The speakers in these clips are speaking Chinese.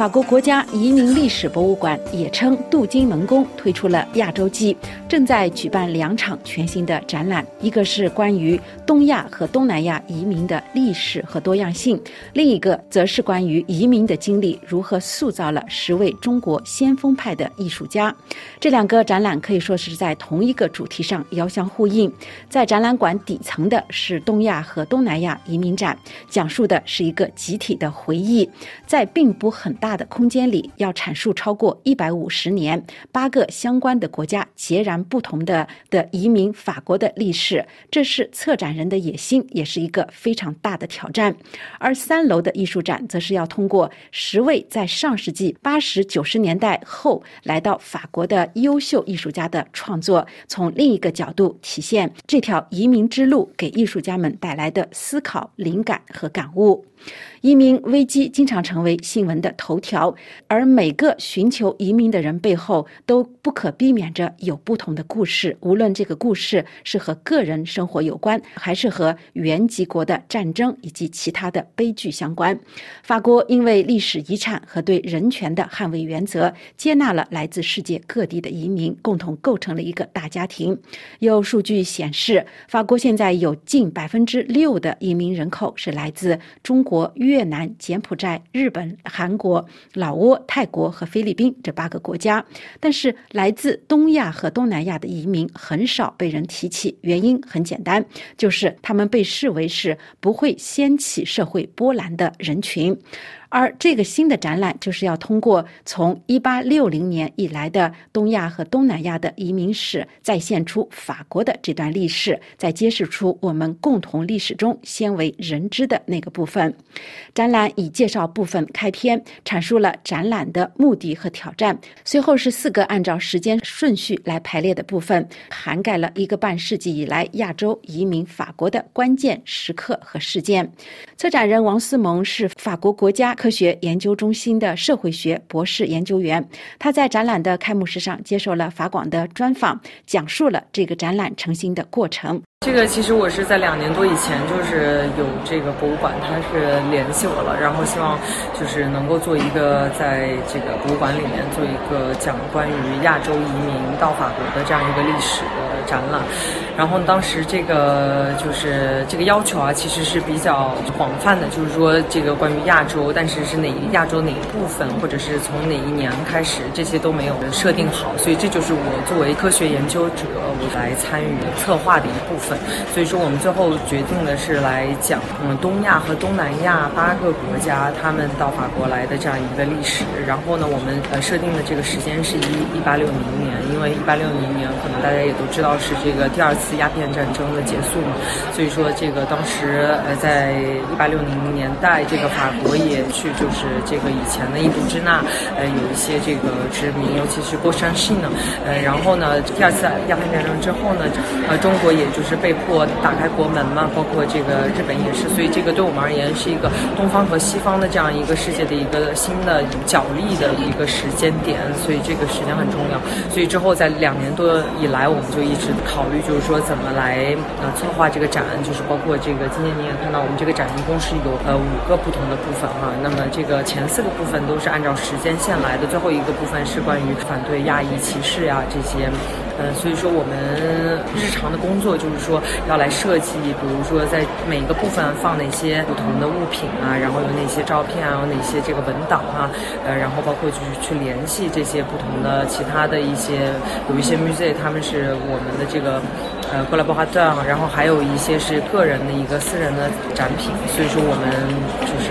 法国国家移民历史博物馆也称镀金门宫推出了亚洲季，正在举办两场全新的展览，一个是关于东亚和东南亚移民的历史和多样性，另一个则是关于移民的经历如何塑造了十位中国先锋派的艺术家。这两个展览可以说是在同一个主题上遥相呼应。在展览馆底层的是东亚和东南亚移民展，讲述的是一个集体的回忆，在并不很大大的空间里，要阐述超过一百五十年八个相关的国家截然不同的的移民法国的历史，这是策展人的野心，也是一个非常大的挑战。而三楼的艺术展则是要通过十位在上世纪八十九十年代后来到法国的优秀艺术家的创作，从另一个角度体现这条移民之路给艺术家们带来的思考、灵感和感悟。移民危机经常成为新闻的头条，而每个寻求移民的人背后都不可避免着有不同的故事。无论这个故事是和个人生活有关，还是和原籍国的战争以及其他的悲剧相关。法国因为历史遗产和对人权的捍卫原则，接纳了来自世界各地的移民，共同构成了一个大家庭。有数据显示，法国现在有近百分之六的移民人口是来自中国。国越南、柬埔寨、日本、韩国、老挝、泰国和菲律宾这八个国家，但是来自东亚和东南亚的移民很少被人提起。原因很简单，就是他们被视为是不会掀起社会波澜的人群。而这个新的展览就是要通过从一八六零年以来的东亚和东南亚的移民史，再现出法国的这段历史，再揭示出我们共同历史中鲜为人知的那个部分。展览以介绍部分开篇，阐述了展览的目的和挑战。随后是四个按照时间顺序来排列的部分，涵盖了一个半世纪以来亚洲移民法国的关键时刻和事件。策展人王思蒙是法国国家。科学研究中心的社会学博士研究员，他在展览的开幕式上接受了法广的专访，讲述了这个展览成型的过程。这个其实我是在两年多以前，就是有这个博物馆，他是联系我了，然后希望就是能够做一个在这个博物馆里面做一个讲关于亚洲移民到法国的这样一个历史的展览。然后当时这个就是这个要求啊，其实是比较广泛的，就是说这个关于亚洲，但是是哪亚洲哪一部分，或者是从哪一年开始，这些都没有设定好。所以这就是我作为科学研究者，我来参与策划的一部分。所以说我们最后决定的是来讲，嗯，东亚和东南亚八个国家他们到法国来的这样一个历史。然后呢，我们呃设定的这个时间是一一八六零年，因为一八六零年可能大家也都知道是这个第二次。鸦片战争的结束嘛，所以说这个当时呃，在一八六零年代，这个法国也去就是这个以前的印度支那，呃，有一些这个殖民，尤其是波山系呢，呃，然后呢，第二次鸦片战争之后呢，呃，中国也就是被迫打开国门嘛，包括这个日本也是，所以这个对我们而言是一个东方和西方的这样一个世界的一个新的角力的一个时间点，所以这个时间很重要。所以之后在两年多以来，我们就一直考虑，就是说。怎么来呃策划这个展？就是包括这个今天你也看到，我们这个展一共是有呃五个不同的部分哈。那么这个前四个部分都是按照时间线来的，最后一个部分是关于反对亚裔歧视呀这些。呃，所以说我们日常的工作就是说要来设计，比如说在每一个部分放哪些不同的物品啊，然后有哪些照片啊，有哪些这个文档啊，呃，然后包括就是去联系这些不同的其他的一些有一些 museum，他们是我们的这个。呃，过来包哈站，然后还有一些是个人的一个私人的展品，所以说我们就是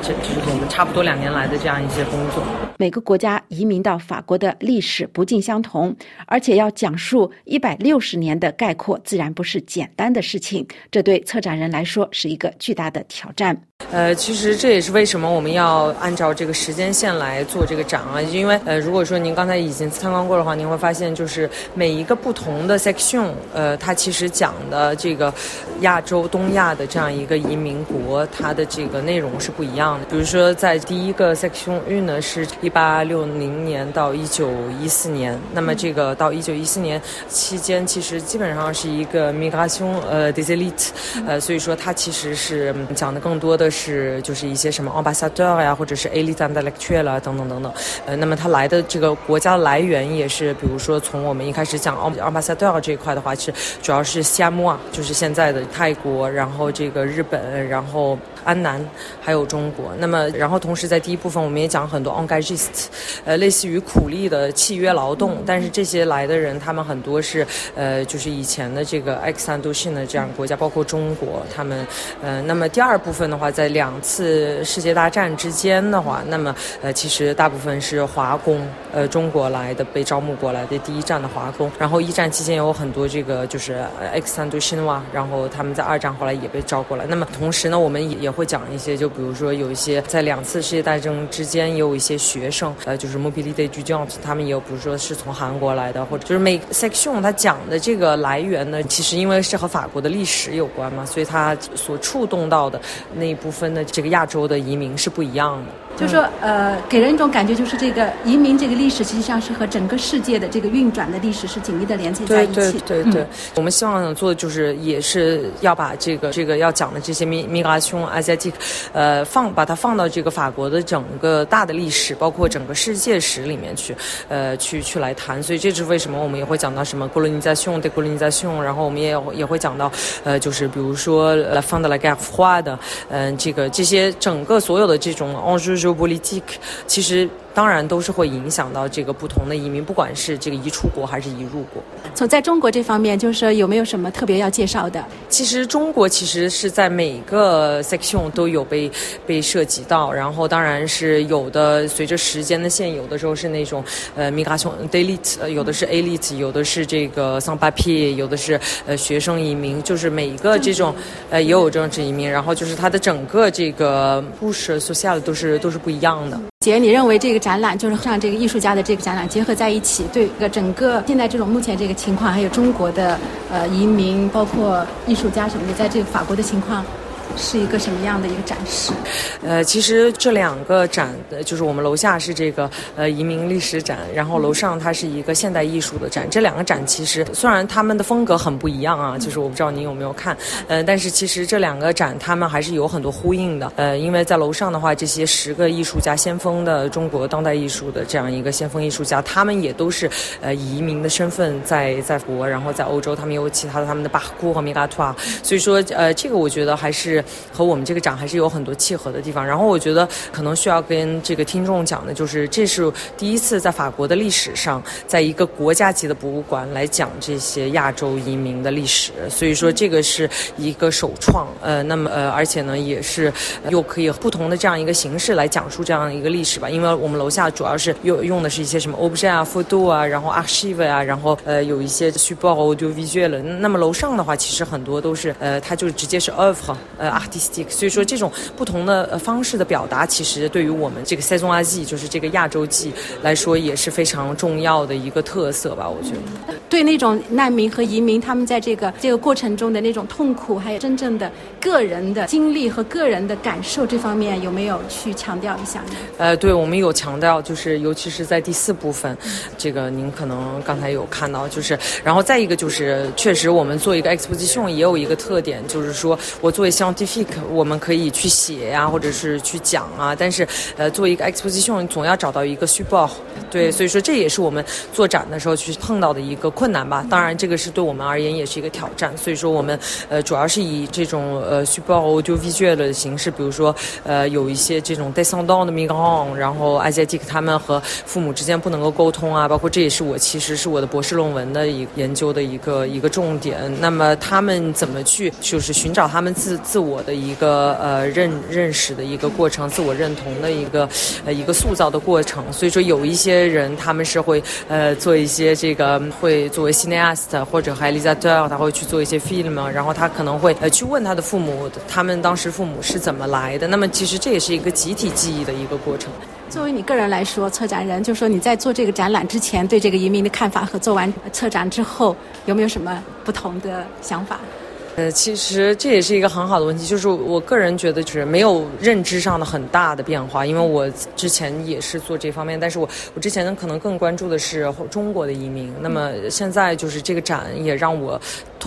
这就是我们差不多两年来的这样一些工作。每个国家移民到法国的历史不尽相同，而且要讲述一百六十年的概括，自然不是简单的事情。这对策展人来说是一个巨大的挑战。呃，其实这也是为什么我们要按照这个时间线来做这个展啊，因为呃，如果说您刚才已经参观过的话，您会发现就是每一个不同的 section，呃，它其实讲的这个亚洲、东亚的这样一个移民国，它的这个内容是不一样的。比如说，在第一个 section 域呢，是一八六零年到一九一四年，那么这个到一九一四年期间，其实基本上是一个 migration 呃 des élites，呃，所以说它其实是讲的更多的。的是就是一些什么 ambassador 呀，或者是 elite intellectual 啊等等等等。呃，那么他来的这个国家来源也是，比如说从我们一开始讲 ambassador 这一块的话，是主要是西姆啊，就是现在的泰国，然后这个日本，然后。安南还有中国，那么然后同时在第一部分我们也讲很多 engagist，呃，类似于苦力的契约劳动，但是这些来的人他们很多是呃就是以前的这个 X 三度性的这样国家，包括中国，他们呃那么第二部分的话，在在两次世界大战之间的话，那么呃其实大部分是华工，呃中国来的被招募过来的第一站的华工，然后一战期间有很多这个就是 X 三度新哇，然后他们在二战后来也被招过来，那么同时呢，我们也也。会讲一些，就比如说有一些在两次世界大战之间也有一些学生，呃，就是 mobility students，他们也有，比如说是从韩国来的，或者就是每 section 他讲的这个来源呢，其实因为是和法国的历史有关嘛，所以它所触动到的那一部分的这个亚洲的移民是不一样的。就是说，呃，给人一种感觉，就是这个移民这个历史，实际上是和整个世界的这个运转的历史是紧密的连接在一起。对对对对，我们希望做的就是，也是要把这个这个要讲的这些 migration asiatic，呃，放把它放到这个法国的整个大的历史，包括整个世界史里面去，呃，去去来谈。所以这是为什么我们也会讲到什么 colonisation de colonisation，然后我们也也会讲到，呃，就是比如说呃放到了 gap 化的，嗯，这个这些整个所有的这种 enjeu politique，其实。当然都是会影响到这个不同的移民，不管是这个移出国还是移入国。从在中国这方面，就是说有没有什么特别要介绍的？其实中国其实是在每个 section 都有被被涉及到，然后当然是有的随着时间的线，有的时候是那种呃 migration elite，有的是 elite，有的是这个 sans papier，有的是呃学生移民，就是每一个这种呃也有政治移民，然后就是它的整个这个故事 social 都是都是不一样的。姐，你认为这个展览就是让这个艺术家的这个展览结合在一起，对个整个现在这种目前这个情况，还有中国的呃移民，包括艺术家什么的，在这个法国的情况。是一个什么样的一个展示？呃，其实这两个展，就是我们楼下是这个呃移民历史展，然后楼上它是一个现代艺术的展。这两个展其实虽然他们的风格很不一样啊，就是我不知道您有没有看，呃，但是其实这两个展他们还是有很多呼应的。呃，因为在楼上的话，这些十个艺术家先锋的中国当代艺术的这样一个先锋艺术家，他们也都是呃移民的身份在在国，然后在欧洲，他们有其他的他们的巴库和米嘎图啊，所以说呃这个我觉得还是。和我们这个展还是有很多契合的地方。然后我觉得可能需要跟这个听众讲的，就是这是第一次在法国的历史上，在一个国家级的博物馆来讲这些亚洲移民的历史。所以说这个是一个首创。呃，那么呃，而且呢，也是又可以不同的这样一个形式来讲述这样一个历史吧。因为我们楼下主要是用用的是一些什么 objet 啊、photo 啊，然后 archive 啊，然后呃有一些 support audio visual。那么楼上的话，其实很多都是呃，它就直接是 of 呃。artistic，所以说这种不同的方式的表达，其实对于我们这个 s a i s o n Asie，就是这个亚洲季来说，也是非常重要的一个特色吧。我觉得，对那种难民和移民，他们在这个这个过程中的那种痛苦，还有真正的个人的经历和个人的感受这方面，有没有去强调一下呢？呃，对，我们有强调，就是尤其是在第四部分，这个您可能刚才有看到，就是然后再一个就是，确实我们做一个 exposition 也有一个特点，就是说我作为相。我们可以去写呀，或者是去讲啊，但是，呃，作为一个 exposition，总要找到一个虚报，对，所以说这也是我们做展的时候去碰到的一个困难吧。当然，这个是对我们而言也是一个挑战。所以说，我们呃主要是以这种呃虚报就 visual 的形式，比如说呃有一些这种 descendant 的 migrant，然后 asiatic 他们和父母之间不能够沟通啊，包括这也是我其实是我的博士论文的一研究的一个一个重点。那么他们怎么去就是寻找他们自自我。我的一个呃认认识的一个过程，自我认同的一个呃一个塑造的过程。所以说，有一些人他们是会呃做一些这个会作为 cineast 或者 realizateur，他会去做一些 film，然后他可能会呃去问他的父母，他们当时父母是怎么来的。那么其实这也是一个集体记忆的一个过程。作为你个人来说，策展人就说你在做这个展览之前对这个移民的看法和做完策展之后有没有什么不同的想法？呃，其实这也是一个很好的问题，就是我个人觉得就是没有认知上的很大的变化，因为我之前也是做这方面，但是我我之前可能更关注的是中国的移民，那么现在就是这个展也让我。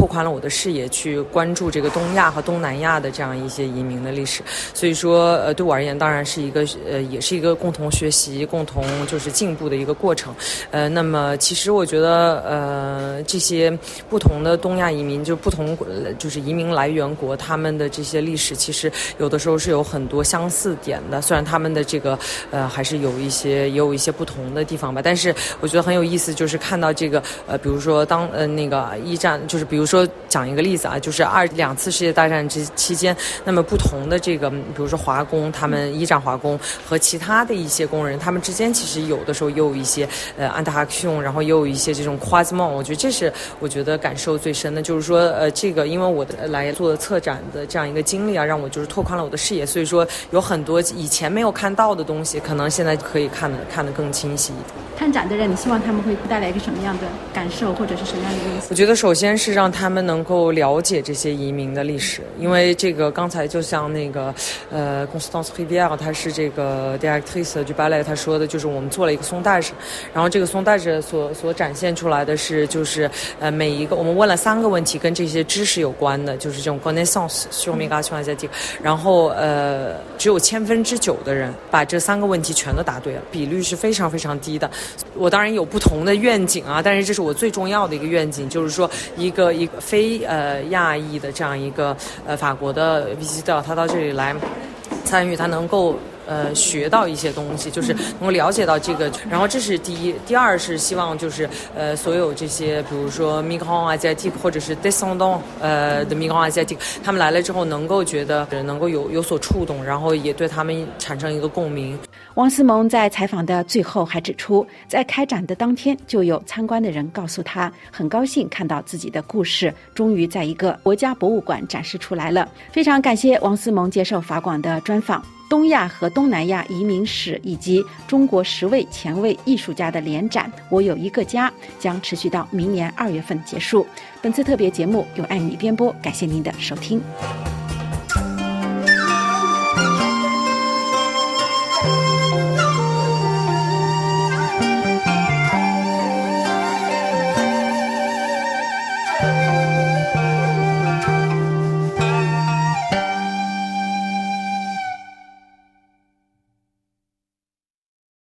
拓宽了我的视野，去关注这个东亚和东南亚的这样一些移民的历史。所以说，呃，对我而言，当然是一个呃，也是一个共同学习、共同就是进步的一个过程。呃，那么其实我觉得，呃，这些不同的东亚移民，就不同就是移民来源国，他们的这些历史，其实有的时候是有很多相似点的。虽然他们的这个呃，还是有一些也有一些不同的地方吧，但是我觉得很有意思，就是看到这个呃，比如说当呃那个一战，就是比如说说讲一个例子啊，就是二两次世界大战之期间，那么不同的这个，比如说华工，他们一战华工和其他的一些工人，他们之间其实有的时候也有一些呃安达克然后也有一些这种夸梦，我觉得这是我觉得感受最深的，就是说呃这个因为我的来做策展的这样一个经历啊，让我就是拓宽了我的视野，所以说有很多以前没有看到的东西，可能现在可以看得看得更清晰。看展的人，你希望他们会带来一个什么样的感受，或者是什么样的意思？我觉得首先是让他他们能够了解这些移民的历史，因为这个刚才就像那个呃，Constance Rivière，他是这个 directrice du ballet，他说的就是我们做了一个松带式，然后这个松带式所所展现出来的是就是呃每一个我们问了三个问题跟这些知识有关的，就是这种 connaissance sur migration et c 然后呃只有千分之九的人把这三个问题全都答对了，比率是非常非常低的。我当然有不同的愿景啊，但是这是我最重要的一个愿景，就是说一个一非呃亚裔的这样一个呃法国的 VCD，他到这里来参与，他能够。呃，学到一些东西，就是能够了解到这个。然后这是第一，第二是希望就是呃，所有这些，比如说 migrant asiatic 或者是 descendant 呃的 migrant asiatic，他们来了之后能够觉得能够有有所触动，然后也对他们产生一个共鸣。王思萌在采访的最后还指出，在开展的当天，就有参观的人告诉他，很高兴看到自己的故事终于在一个国家博物馆展示出来了。非常感谢王思萌接受法广的专访。东亚和东南亚移民史以及中国十位前卫艺术家的联展《我有一个家》将持续到明年二月份结束。本次特别节目由艾米编播，感谢您的收听。